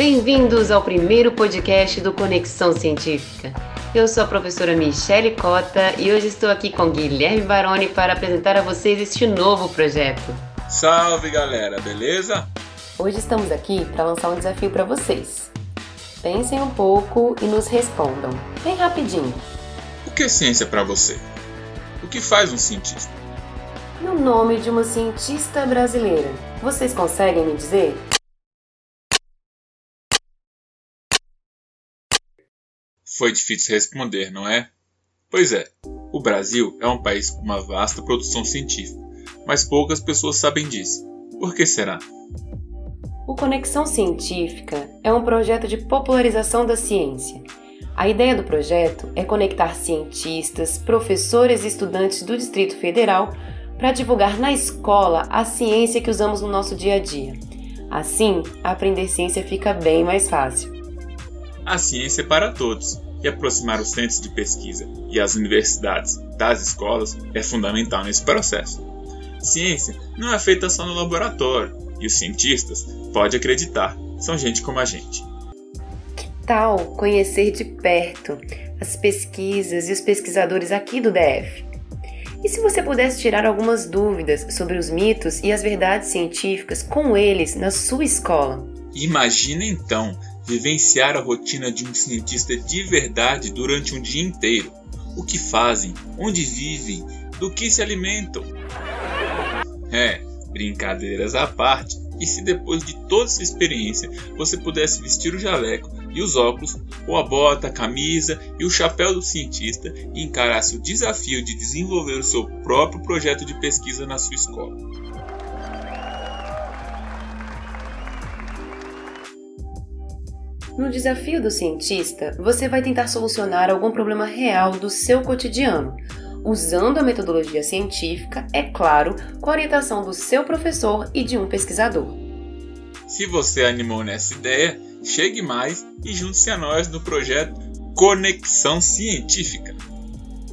Bem-vindos ao primeiro podcast do Conexão Científica. Eu sou a professora Michele Cota e hoje estou aqui com Guilherme Baroni para apresentar a vocês este novo projeto. Salve galera, beleza? Hoje estamos aqui para lançar um desafio para vocês. Pensem um pouco e nos respondam, bem rapidinho. O que é ciência para você? O que faz um cientista? E o nome de uma cientista brasileira? Vocês conseguem me dizer? Foi difícil responder, não é? Pois é, o Brasil é um país com uma vasta produção científica, mas poucas pessoas sabem disso. Por que será? O Conexão Científica é um projeto de popularização da ciência. A ideia do projeto é conectar cientistas, professores e estudantes do Distrito Federal para divulgar na escola a ciência que usamos no nosso dia a dia. Assim, aprender ciência fica bem mais fácil. A ciência é para todos e aproximar os centros de pesquisa e as universidades das escolas é fundamental nesse processo. Ciência não é feita só no laboratório e os cientistas, pode acreditar, são gente como a gente. Que tal conhecer de perto as pesquisas e os pesquisadores aqui do DF? E se você pudesse tirar algumas dúvidas sobre os mitos e as verdades científicas com eles na sua escola? Imagina então vivenciar a rotina de um cientista de verdade durante um dia inteiro. O que fazem, onde vivem, do que se alimentam. É, brincadeiras à parte, e se depois de toda essa experiência você pudesse vestir o jaleco e os óculos, ou a bota, a camisa e o chapéu do cientista e encarasse o desafio de desenvolver o seu próprio projeto de pesquisa na sua escola. No desafio do cientista, você vai tentar solucionar algum problema real do seu cotidiano, usando a metodologia científica, é claro, com a orientação do seu professor e de um pesquisador. Se você animou nessa ideia, chegue mais e junte-se a nós no projeto Conexão Científica.